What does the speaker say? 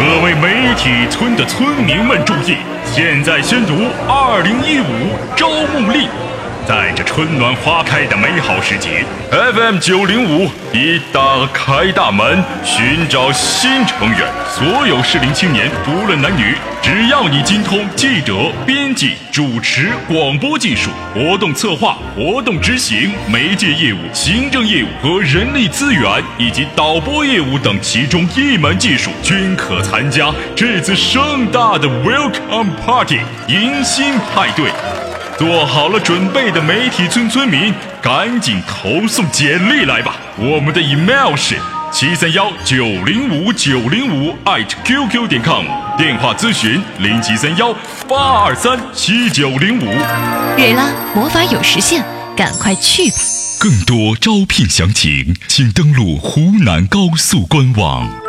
各位媒体村的村民们注意，现在宣读二零一五招募令。在这春暖花开的美好时节，FM 九零五已打开大门，寻找新成员。所有适龄青年，不论男女，只要你精通记者、编辑、主持、广播技术、活动策划、活动执行、媒介业务、行政业务和人力资源以及导播业务等其中一门技术，均可参加这次盛大的 Welcome Party 迎新派对。做好了准备的媒体村村民，赶紧投送简历来吧！我们的 email 是七三幺九零五九零五 at qq 点 com，电话咨询零七三幺八二三七九零五。瑞拉魔法有实现，赶快去吧！更多招聘详情，请登录湖南高速官网。